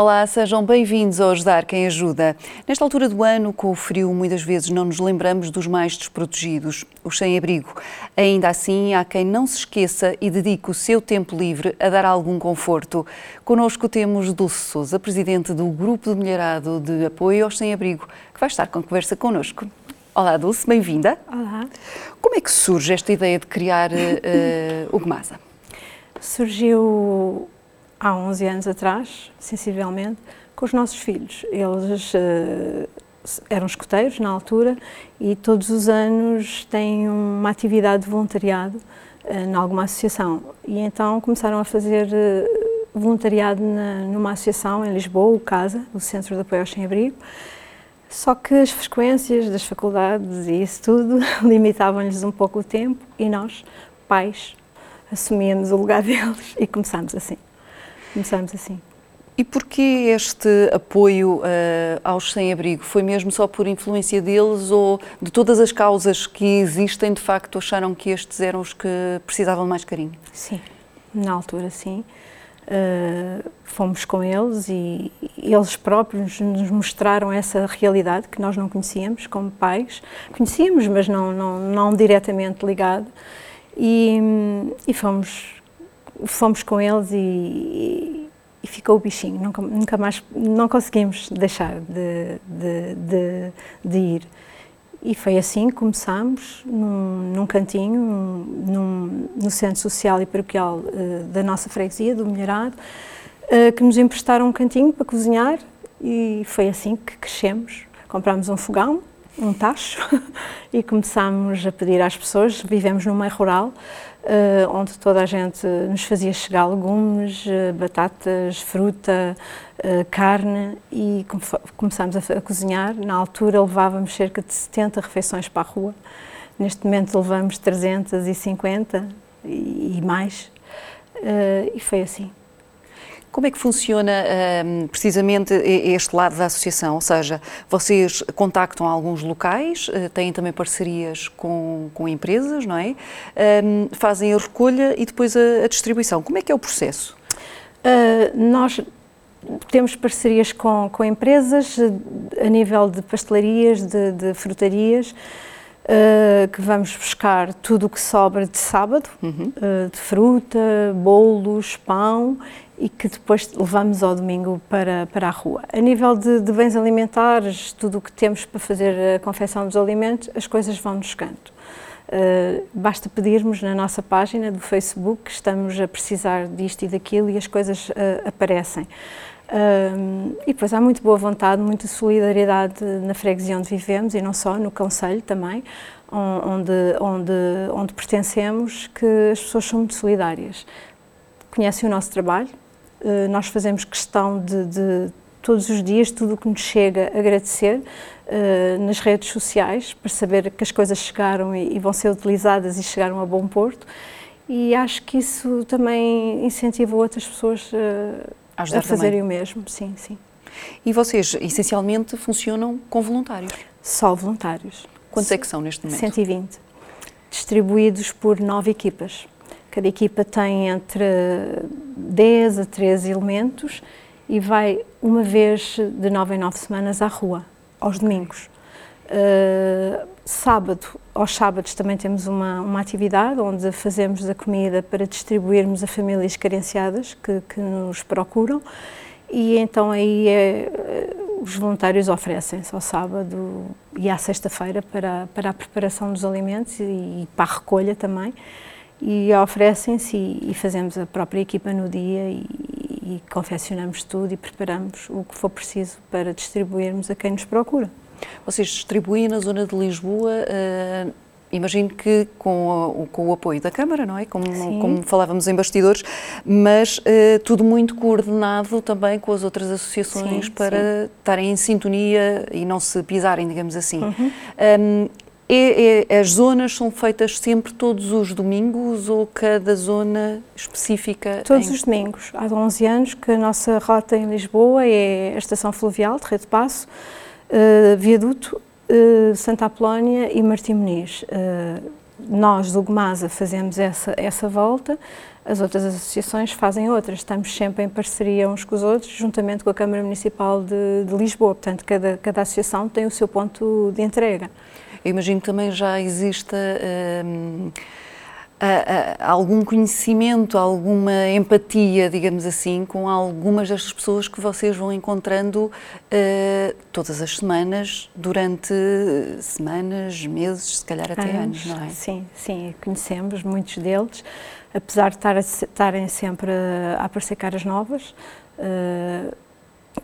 Olá, sejam bem-vindos ao Ajudar Quem Ajuda. Nesta altura do ano, com o frio, muitas vezes não nos lembramos dos mais desprotegidos, os sem-abrigo. Ainda assim, há quem não se esqueça e dedique o seu tempo livre a dar algum conforto. Connosco temos Dulce Souza, presidente do Grupo de Mulherado de Apoio aos Sem-Abrigo, que vai estar com conversa connosco. Olá, Dulce, bem-vinda. Olá. Como é que surge esta ideia de criar uh, o GMASA? Surgiu há 11 anos atrás, sensivelmente, com os nossos filhos. Eles uh, eram escuteiros na altura e todos os anos têm uma atividade de voluntariado uh, em alguma associação. E então começaram a fazer uh, voluntariado na, numa associação em Lisboa, o CASA, o Centro de Apoio ao Sem-Abrigo. Só que as frequências das faculdades e isso tudo limitavam-lhes um pouco o tempo e nós, pais, assumíamos o lugar deles e começámos assim. Começamos assim. E porquê este apoio uh, aos sem-abrigo? Foi mesmo só por influência deles ou de todas as causas que existem, de facto, acharam que estes eram os que precisavam mais carinho? Sim, na altura sim. Uh, fomos com eles e eles próprios nos mostraram essa realidade que nós não conhecíamos como pais. Conhecíamos, mas não, não, não diretamente ligado. E, e fomos fomos com eles e, e ficou o bichinho, nunca, nunca, mais, não conseguimos deixar de, de, de, de ir. E foi assim que começámos, num, num cantinho, num, no Centro Social e Paroquial uh, da nossa freguesia, do Melhorado, uh, que nos emprestaram um cantinho para cozinhar e foi assim que crescemos. Comprámos um fogão, um tacho, e começámos a pedir às pessoas, vivemos no meio rural, Uh, onde toda a gente nos fazia chegar legumes, uh, batatas, fruta, uh, carne e come começámos a, a, cozinhar. Na altura levávamos cerca de 70 refeições para a rua. Neste momento levamos 350 e, e mais. e foi assim. Como é que funciona um, precisamente este lado da associação? Ou seja, vocês contactam alguns locais, uh, têm também parcerias com, com empresas, não é? Um, fazem a recolha e depois a, a, distribuição. Como é que é o processo? Uh, nós temos parcerias com, com empresas a nível de pastelarias, de, de frutarias. Uh, que vamos buscar tudo o que sobra de sábado, uhum. uh, de fruta, bolos, pão e que depois levamos ao domingo para, para a rua. A nível de, de bens alimentares, tudo o que temos para fazer a confecção dos alimentos, as coisas vão-nos chegando. Uh, basta pedirmos na nossa página do Facebook que estamos a precisar disto e daquilo e as coisas uh, aparecem. Uh, e depois há muito boa vontade, muita solidariedade na freguesia onde vivemos e não só, no Conselho também, onde, onde, onde pertencemos, que as pessoas são muito solidárias. Conhecem o nosso trabalho, eh, nós fazemos questão de, de, todos os dias, tudo o que nos chega, agradecer uh, nas redes sociais, para saber que as coisas chegaram e, e, vão ser utilizadas e chegaram a bom porto. E acho que isso também incentiva outras pessoas uh, a, a fazerem também. o mesmo. Sim, sim. E vocês, essencialmente, funcionam com voluntários? Só voluntários. Quantos é que são neste momento? 120. Distribuídos por nove equipas. Cada equipa tem entre 10 a 13 elementos e vai uma vez de 9 em 9 semanas à rua, aos domingos. Uh, sábado, aos sábados também temos uma, uma atividade onde fazemos a comida para distribuirmos a famílias carenciadas que, que nos procuram e então aí é, os voluntários oferecem-se ao sábado e à sexta-feira para, para a preparação dos alimentos e, e para a recolha também e oferecem-se e, e, fazemos a própria equipa no dia e, e confeccionamos tudo e preparamos o que for preciso para distribuirmos a quem nos procura. Vocês distribuem na zona de Lisboa, uh, imagino que com, com, o apoio da Câmara, não é? Como, como falávamos em bastidores, mas uh, tudo muito coordenado também com as outras associações sim, para sim. estarem em sintonia e não se pisarem, digamos assim. Uhum. Um, é, é, as zonas são feitas sempre todos os domingos ou cada zona específica? Todos em... os domingos. Há 11 anos que a nossa rota em Lisboa é a Estação Fluvial de Rede Passo, uh, Viaduto, uh, Santa Apolónia e Martim Muniz. Uh, nós, do Gomasa, fazemos essa, essa volta as outras associações fazem outras. Estamos sempre em parceria uns com os outros, juntamente com a Câmara Municipal de, de Lisboa. Portanto, cada, cada associação tem o seu ponto de entrega. Eu imagino que também já exista. Hum, algum conhecimento, alguma empatia, digamos assim, com algumas das pessoas que vocês vão encontrando uh, todas as semanas, durante semanas, meses, se calhar até anos, anos não é? Sim, sim, conhecemos muitos deles apesar de estarem sempre a aparecer caras novas, eh,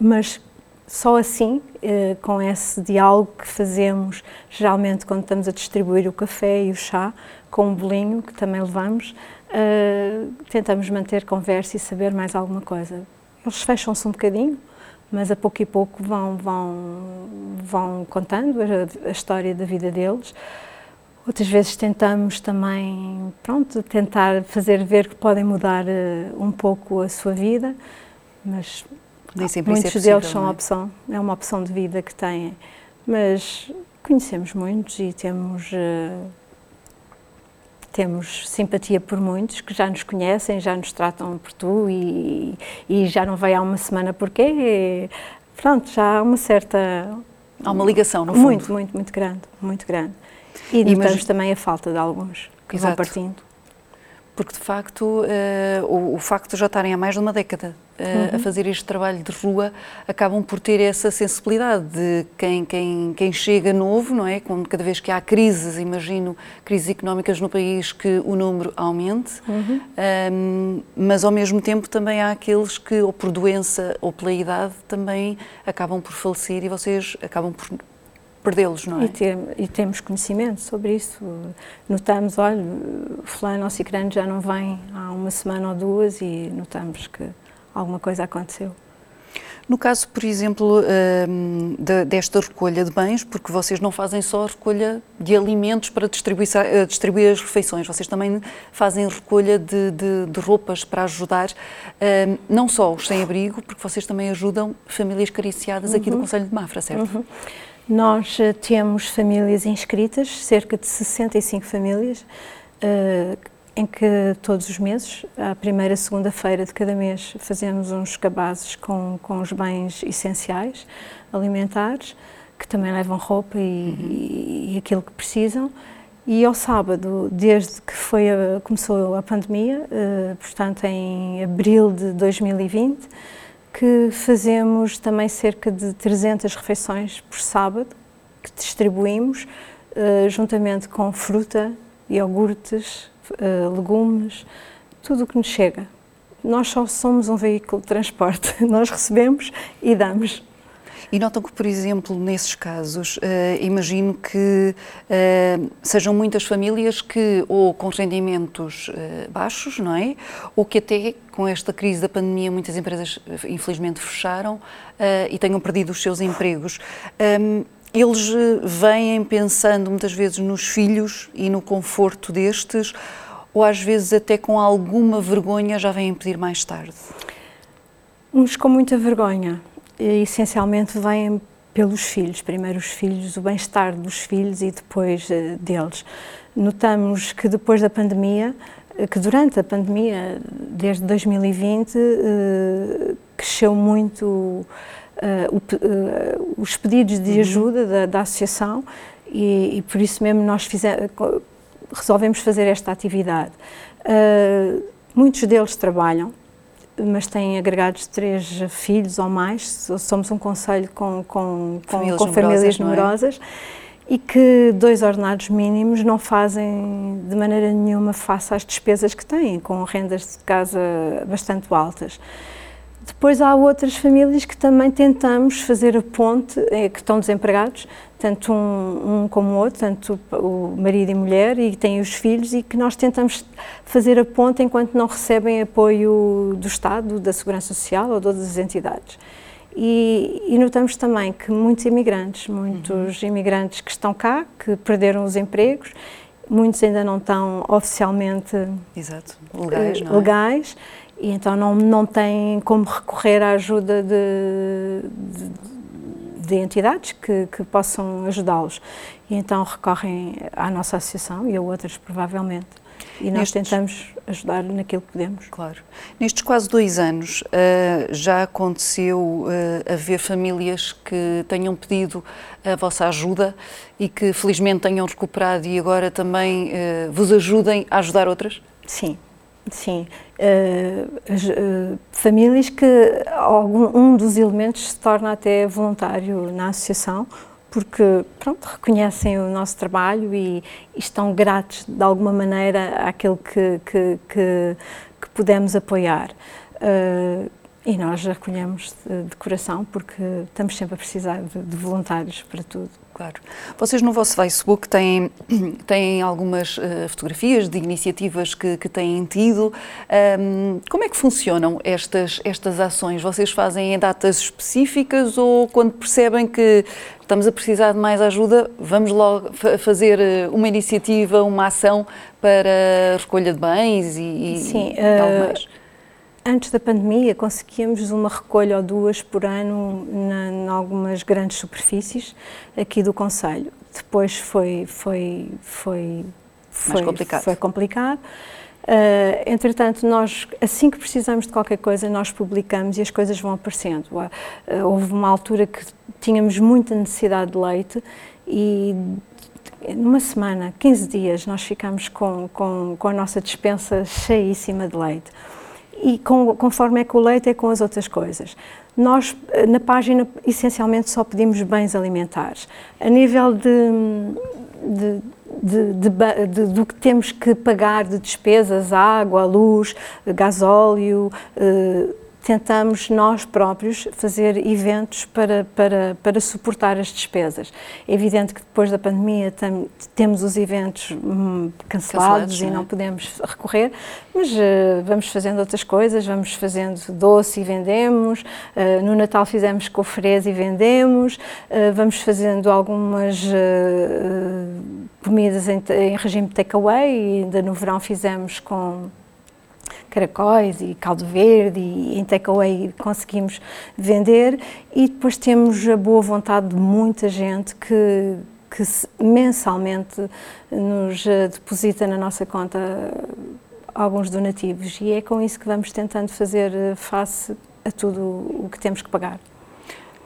mas só assim, eh, com esse diálogo que fazemos geralmente quando estamos a distribuir o café e o chá, com um bolinho que também levamos, eh, tentamos manter conversa e saber mais alguma coisa. Eles fecham-se um bocadinho, mas a pouco e pouco vão, vão, vão contando a, a história da vida deles. Outras vezes tentamos também, pronto, tentar fazer ver que podem mudar uh, um pouco a sua vida, mas Nem sempre muitos é possível, deles são é? opção, é uma opção de vida que têm, mas conhecemos muitos e temos uh, temos simpatia por muitos que já nos conhecem, já nos tratam por tu e, e já não vai há uma semana porque pronto, já há uma certa há uma ligação no fundo. Muito, muito, muito grande, muito grande. E notamos também a falta de alguns que Exato. vão partindo. Porque, de facto, uh, o, o, facto de já estarem há mais de uma década uhum. a fazer este trabalho de rua, acabam por ter essa sensibilidade de quem, quem, quem chega novo, não é? Como cada vez que há crises, imagino, crises económicas no país, que o número aumente, uhum. um, mas ao mesmo tempo também há aqueles que, ou por doença ou pela idade, também acabam por falecer e vocês acabam por perdê-los, não é? E, ter, e, temos conhecimento sobre isso. Notamos, olha, fulano ou cicrano já não vem há uma semana ou duas e notamos que alguma coisa aconteceu. No caso, por exemplo, hum, desta recolha de bens, porque vocês não fazem só a recolha de alimentos para distribuir, eh, distribuir as refeições, vocês também fazem recolha de, de, de roupas para ajudar hum, não só os sem-abrigo, porque vocês também ajudam famílias cariciadas aqui uhum. do Conselho de Mafra, certo? Uhum. Nós eh, temos famílias inscritas, cerca de 65 famílias, uh, em que todos os meses, à primeira segunda-feira de cada mês, fazemos uns cabazes com, com os bens essenciais alimentares, que também levam roupa e, uhum. e aquilo que precisam. E ao sábado, desde que foi a, começou a pandemia, uh, portanto em abril de 2020, que fazemos também cerca de 300 refeições por sábado, que distribuímos uh, juntamente com fruta, iogurtes, legumes, tudo o que nos chega. Nós só somos um veículo de transporte, nós recebemos e damos. E notam que, por exemplo, nesses casos, uh, imagino que uh, sejam muitas famílias que, ou com rendimentos uh, baixos, não é? Ou que até com esta crise da pandemia muitas empresas, infelizmente, fecharam e tenham perdido os seus empregos. Um, eles vêm pensando muitas vezes nos filhos e no conforto destes, ou às vezes até com alguma vergonha já vêm pedir mais tarde? Uns com muita vergonha, essencialmente vêm pelos filhos, primeiro os filhos, o bem-estar dos filhos e depois uh, deles. Notamos que depois da pandemia, eh, que durante a pandemia, desde 2020, uh, eh, cresceu muito uh, o, os pedidos de uhum. ajuda da, da associação e, e, por isso mesmo nós fizemos, resolvemos fazer esta atividade. muitos deles trabalham, mas têm agregados três filhos ou mais, somos um conselho com, com, com famílias, com famílias numerosas, é? e que dois ordenados mínimos não fazem de maneira nenhuma face às despesas que têm, com rendas de casa bastante altas. Depois há outras famílias que também tentamos fazer a ponte, eh, que estão desempregados, tanto um, um, como o outro, tanto o marido e mulher, e têm os filhos, e que nós tentamos fazer a ponte enquanto não recebem apoio do Estado, da Segurança Social ou de outras entidades. E, e notamos também que muitos imigrantes, muitos uhum. imigrantes que estão cá, que perderam os empregos, muitos ainda não estão oficialmente Exato. legais, uh, legais e então não, não têm como recorrer à ajuda de, de de entidades que, que possam ajudá-los. E então recorrem à nossa associação e a outras, provavelmente. E nós Nestes... tentamos ajudar naquilo que podemos. Claro. Nestes quase dois anos, uh, já aconteceu uh, haver famílias que tenham pedido a vossa ajuda e que felizmente tenham recuperado e agora também uh, vos ajudem a ajudar outras? Sim, sim. Famílias que algum, um dos elementos se torna até voluntário na associação, porque pronto, reconhecem o nosso trabalho e, e estão gratos de alguma maneira àquilo que, que, que, que podemos apoiar. Uh, e nós recolhemos de, de, coração porque estamos sempre a precisar de, de voluntários para tudo. Claro. Vocês no vosso Facebook têm, têm algumas uh, fotografias de iniciativas que, que têm tido. Um, como é que funcionam estas, estas ações? Vocês fazem em datas específicas ou quando percebem que estamos a precisar de mais ajuda, vamos logo fazer eh, uma iniciativa, uma ação para recolha de bens e, Sim, e uh, algo mais? Antes da pandemia, conseguíamos uma recolha ou duas por ano em algumas grandes superfícies aqui do Conselho. Depois foi, foi, foi, foi, Mais complicado. Foi complicado. Uh, entretanto, nós, assim que precisamos de qualquer coisa, nós publicamos e as coisas vão aparecendo. Uh, houve uma altura que tínhamos muita necessidade de leite e numa semana, 15 dias, nós ficamos com, com, com a nossa dispensa cheíssima de leite e com, conforme é com o leite é com as outras coisas. Nós, eh, na página, essencialmente só pedimos bens alimentares. A nível de, de, de, de, do que temos que pagar de despesas, água, luz, gasóleo, eh, tentamos nós próprios fazer eventos para, para, para suportar as despesas. É evidente que depois da pandemia tem, temos os eventos hum, cancelados, cancelados e não, é? podemos recorrer, mas uh, vamos fazendo outras coisas, vamos fazendo doce e vendemos, uh, no Natal fizemos cofres e vendemos, uh, vamos fazendo algumas comidas em, em regime takeaway e ainda no verão fizemos com caracóis e caldo verde e em takeaway conseguimos vender e depois temos a boa vontade de muita gente que, que mensalmente nos eh, deposita na nossa conta alguns donativos e é com isso que vamos tentando fazer eh, face a tudo o que temos que pagar.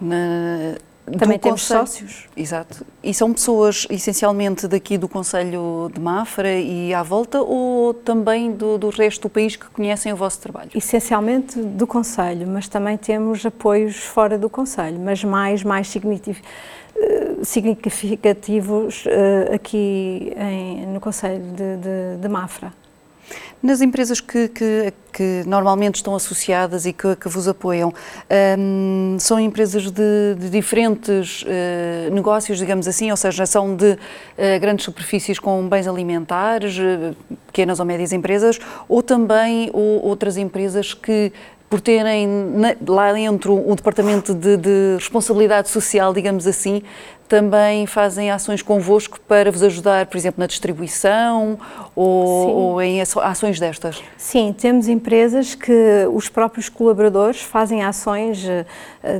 Na, também temos Conselho, sócios. Exato. E são pessoas essencialmente daqui do Conselho de Mafra e à volta ou também do, do resto do país que conhecem o vosso trabalho? Essencialmente do Conselho, mas também temos apoios fora do Conselho, mas mais, mais significativos eh, significativos uh, aqui em, no Conselho de, de, de Mafra. Nas empresas que, que, que, normalmente estão associadas e que, que vos apoiam, um, são empresas de, de diferentes uh, negócios, digamos assim, ou seja, são de uh, grandes superfícies com bens alimentares, uh, pequenas ou médias empresas, ou também ou, outras empresas que por terem lá dentro um departamento de, de, responsabilidade social, digamos assim, também fazem ações convosco para vos ajudar, por exemplo, na distribuição ou, ou, em ações destas? Sim, temos empresas que os próprios colaboradores fazem ações eh,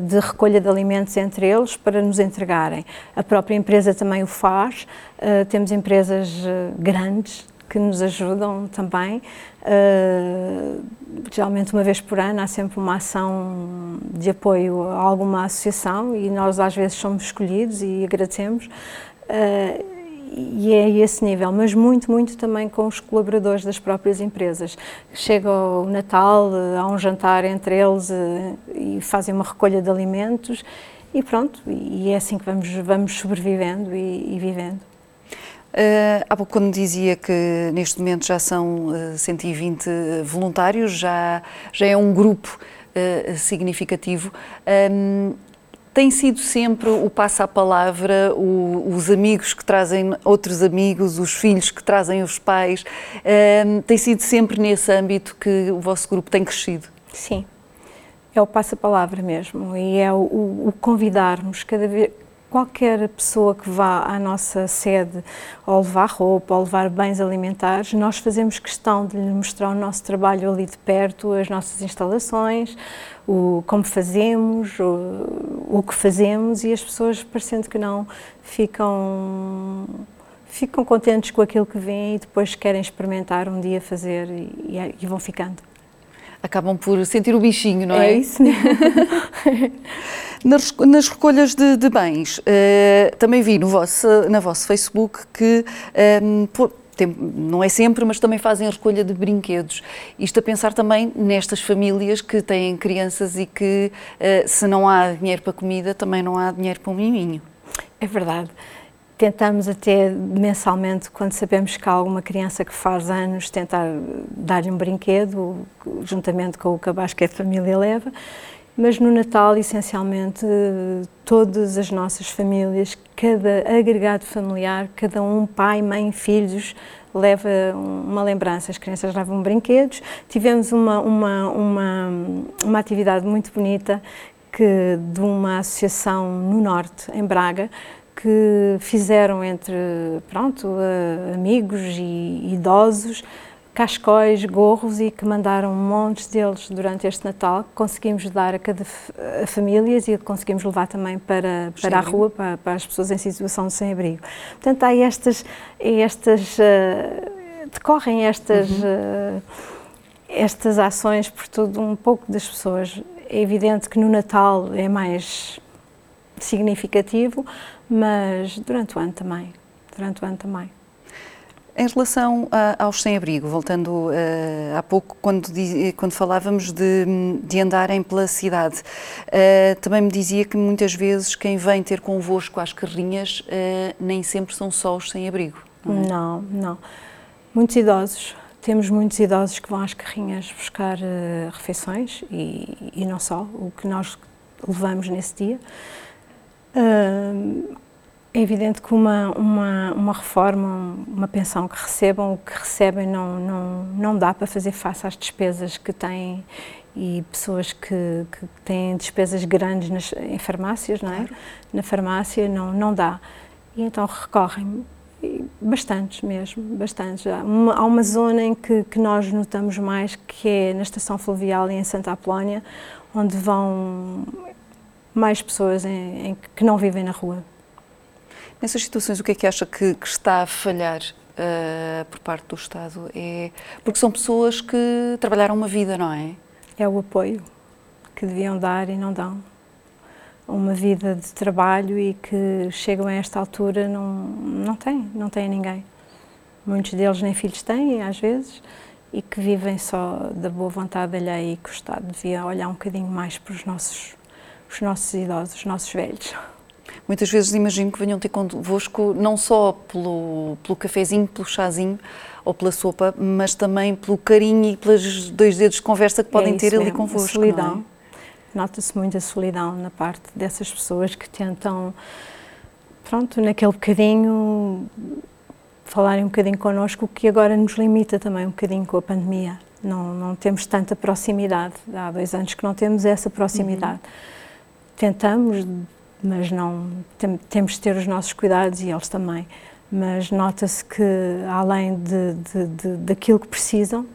de recolha de alimentos entre eles para nos entregarem. A própria empresa também o faz. Uh, temos empresas uh, grandes que nos ajudam também. Uh, geralmente uma vez por ano há sempre uma ação de apoio a alguma associação e nós às vezes somos escolhidos e agradecemos. Uh, e é esse nível, mas muito, muito também com os colaboradores das próprias empresas. Chega o Natal, há um jantar entre eles uh, e fazem uma recolha de alimentos e pronto, e é assim que vamos, vamos sobrevivendo e, e vivendo. Uh, há pouco quando dizia que neste momento já são uh, 120 voluntários, já, já é um grupo uh, significativo. Um, tem sido sempre o passo à palavra, o, os amigos que trazem outros amigos, os filhos que trazem os pais. Um, tem sido sempre nesse âmbito que o vosso grupo tem crescido? Sim, é o passo à palavra mesmo e é o, o convidarmos cada vez qualquer pessoa que vá à nossa sede ou levar roupa ou levar bens alimentares, nós fazemos questão de lhe mostrar o nosso trabalho ali de perto, as nossas instalações, o como fazemos, o, o que fazemos e as pessoas, parecendo que não, ficam ficam contentes com aquilo que vêm e depois querem experimentar um dia fazer e, e vão ficando. Acabam por sentir o bichinho, não é? É isso mesmo. nas, nas, recolhas de, de bens, uh, também vi no vosso, na vosso Facebook que um, ehm, não é sempre, mas também fazem a recolha de brinquedos. Isto a pensar também nestas famílias que têm crianças e que, uh, se não há dinheiro para comida, também não há dinheiro para um miminho. É verdade. Tentamos até mensalmente, quando sabemos que há alguma criança que faz anos, tentar dar-lhe um brinquedo, juntamente com o que a Família leva. Mas no Natal, essencialmente, todas as nossas famílias, cada agregado familiar, cada um, pai, mãe, filhos, leva uma lembrança. As crianças levam brinquedos. Tivemos uma, uma, uma, uma atividade muito bonita que, de uma associação no Norte, em Braga, que fizeram entre pronto, amigos e idosos cascóis, gorros e que mandaram montes deles durante este Natal, que conseguimos dar a cada a famílias e conseguimos levar também para, para a rua, para, para, as pessoas em situação de sem-abrigo. Portanto, há estas, estas uh, decorrem estas, uhum. uh, estas ações por todo um pouco das pessoas. É evidente que no Natal é mais significativo, mas durante o ano também. Durante o ano também. Em relação a, aos sem-abrigo, voltando uh, há pouco, quando, quando falávamos de, de andarem pela cidade, uh, também me dizia que muitas vezes quem vem ter convosco às carrinhas uh, nem sempre são só os sem-abrigo. Não, é? não, não. Muitos idosos, temos muitos idosos que vão às carrinhas buscar refeições e, e, não só, o que nós levamos nesse dia. É evidente que uma, uma, uma reforma, uma pensão que recebam, o que recebem não, não, não dá para fazer face às despesas que têm e pessoas que, que têm despesas grandes nas, em farmácias, não é? Claro. Na farmácia não, não dá. E então recorrem, bastantes mesmo, bastantes. Há uma, há uma zona em que, que nós notamos mais, que é na estação fluvial e em Santa Apolónia, onde vão mais pessoas em, em, que não vivem na rua. Nessas situações, o que é que acha que, que está a falhar uh, por parte do Estado? É porque são pessoas que trabalharam uma vida, não é? É o apoio que deviam dar e não dão. Uma vida de trabalho e que chegam a esta altura não, não têm, não têm ninguém. Muitos deles nem filhos têm, às vezes, e que vivem só da boa vontade alheia e que o Estado devia olhar um bocadinho mais para os nossos, os nossos idosos, os nossos velhos. Muitas vezes imagino que venham ter convosco não só pelo, pelo cafezinho, pelo chazinho ou pela sopa, mas também pelo carinho e pelos dois dedos de conversa que podem é ter mesmo, ali convosco. A solidão. É? Nota-se muito a solidão na parte dessas pessoas que tentam, pronto, naquele bocadinho, falarem um bocadinho connosco, o que agora nos limita também um bocadinho com a pandemia. Não, não temos tanta proximidade. Há dois anos que não temos essa proximidade. Uhum. Tentamos mas não tem, temos de ter os nossos cuidados e eles também. Mas nota-se que além de, de, de, daquilo que precisam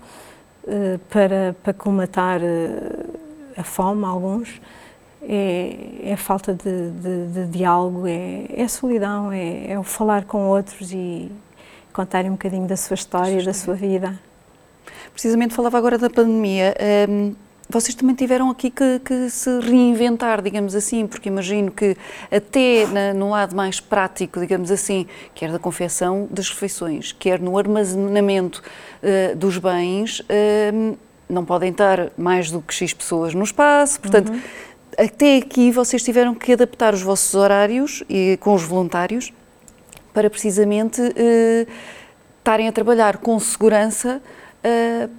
uh, para, para colmatar uh, a fome, alguns, é, é falta de, de, diálogo, é, é solidão, é, é, o falar com outros e contarem um bocadinho da sua história, da sua vida. Precisamente falava agora da pandemia. Um, ehm, vocês também tiveram aqui que, que, se reinventar, digamos assim, porque imagino que até na, no lado mais prático, digamos assim, quer da confecção das refeições, quer no armazenamento uh, dos bens, uh, não podem estar mais do que X pessoas no espaço, portanto, uhum. até aqui vocês tiveram que adaptar os vossos horários e, com os voluntários para precisamente uh, estarem a trabalhar com segurança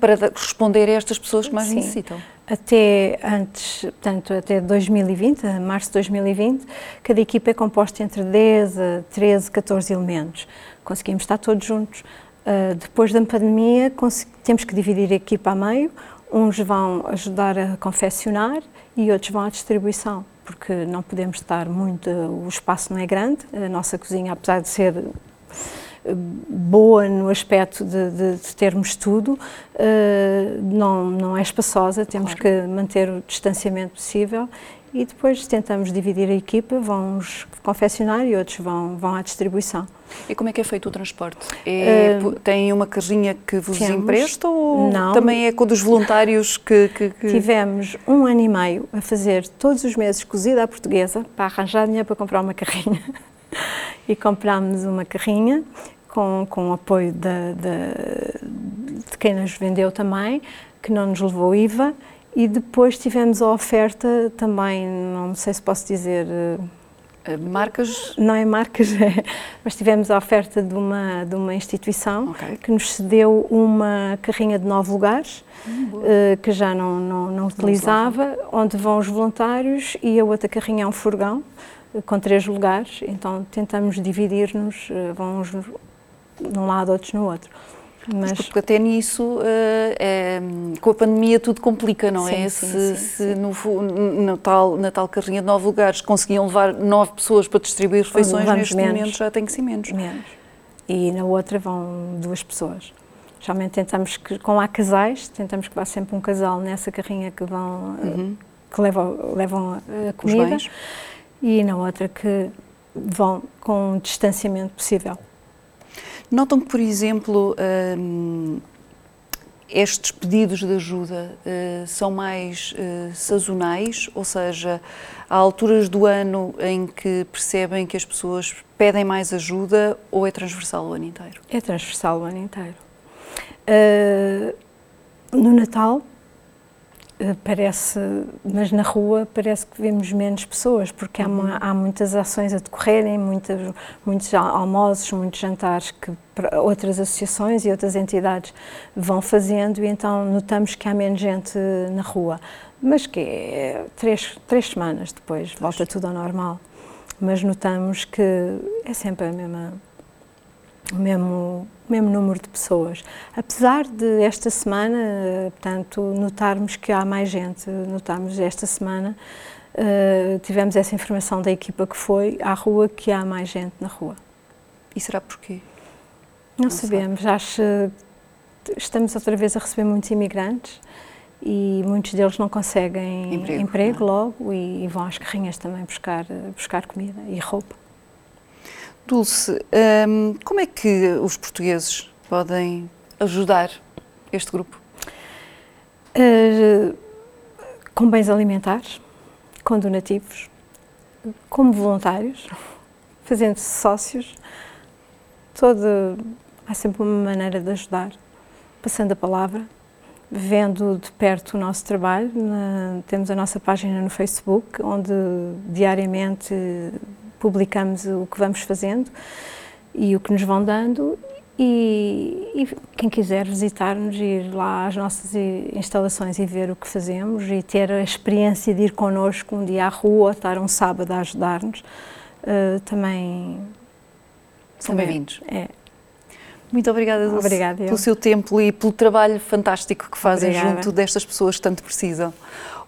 para responder a estas pessoas que mais Sim. necessitam até antes, portanto, até 2020, março de 2020, cada equipa é composta entre 10 a 13, 14 elementos. Conseguimos estar todos juntos. Uh, depois da pandemia, temos que dividir a equipa a meio. Uns vão ajudar a confeccionar e outros vão à distribuição, porque não podemos estar muito, o espaço não é grande. A nossa cozinha, apesar de ser boa no aspecto de, de, de termos tudo, uh, não, não é espaçosa, temos claro. que manter o distanciamento possível e depois tentamos dividir a equipa, vão uns confeccionar e outros vão, vão à distribuição. E como é que é feito o transporte? É, uh, tem uma carrinha que vos temos, empresta ou não, também é com dos voluntários que, que, que, Tivemos um ano e meio a fazer todos os meses cozida à portuguesa para arranjar dinheiro para comprar uma carrinha. e comprámos uma carrinha com, com o apoio de, de, de quem nos vendeu também, que não nos levou IVA e depois tivemos a oferta também, não sei se posso dizer. Eh, marcas? Não é marcas, é, mas tivemos a oferta de uma, de uma instituição okay. que nos cedeu uma carrinha de nove lugares, hum, uh, que já não, não, não utilizava, onde vão os voluntários, e a outra carrinha é um furgão uh, com três lugares, então tentamos dividir-nos, vão uns num lado, outros no outro. Mas... Porque até nisso, é, com a pandemia, tudo complica, não sim, é? Sim, se, sim, se no, no, tal, na tal carrinha de nove lugares conseguiam levar nove pessoas para distribuir refeições, neste menos. momento já tem que ser menos. Menos. E na outra vão duas pessoas. Geralmente tentamos que, com há casais, tentamos que vá sempre um casal nessa carrinha que vão, uhum. que levam, levam a comida. E na outra que vão com um distanciamento possível. Notam que, por exemplo, um, estes pedidos de ajuda uh, são mais uh, sazonais, ou seja, há alturas do ano em que percebem que as pessoas pedem mais ajuda ou é transversal o ano inteiro? É transversal o ano inteiro. Uh, no Natal eh, parece, mas na rua parece que vemos menos pessoas, porque há, uma, há muitas ações a decorrerem, muitas, muitos almoços, muitos jantares que outras associações e outras entidades vão fazendo e então notamos que há menos gente na rua. Mas que é três, três semanas depois, volta tudo ao normal. Mas notamos que é sempre a mesma, o mesmo o mesmo número de pessoas. Apesar de esta semana, portanto, notarmos que há mais gente, notarmos esta semana, uh, tivemos essa informação da equipa que foi à rua que há mais gente na rua. E será porquê? Não, Não sabemos. Sabe. Acho estamos outra vez a receber muitos imigrantes e muitos deles não conseguem emprego, emprego não. É? logo e, e, vão às carrinhas também buscar, buscar comida e roupa. Dulce, um, como é que os portugueses podem ajudar este grupo? Uh, com bens alimentares, com donativos, como voluntários, fazendo-se sócios. Todo, há sempre uma maneira de ajudar, passando a palavra, vendo de perto o nosso trabalho. Na, temos a nossa página no Facebook, onde diariamente publicamos o que vamos fazendo e o que nos vão dando e, e, quem quiser visitar-nos, ir lá às nossas instalações e ver o que fazemos e ter a experiência de ir connosco um dia à rua, estar um sábado a ajudar-nos, uh, também são bem-vindos. É. Muito obrigada, Dulce, obrigada pelo seu tempo e pelo trabalho fantástico que fazem obrigada. junto destas pessoas que tanto precisam.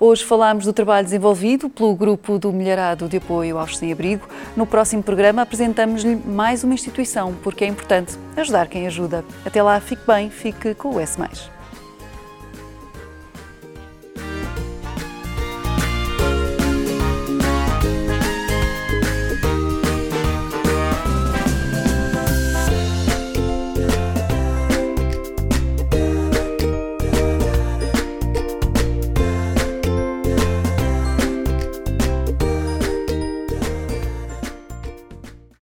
Hoje falámos do trabalho desenvolvido pelo Grupo do Milharado de Apoio aos Sem-Abrigo. No próximo programa apresentamos-lhe mais uma instituição, porque é importante ajudar quem ajuda. Até lá, fique bem, fique com o S+.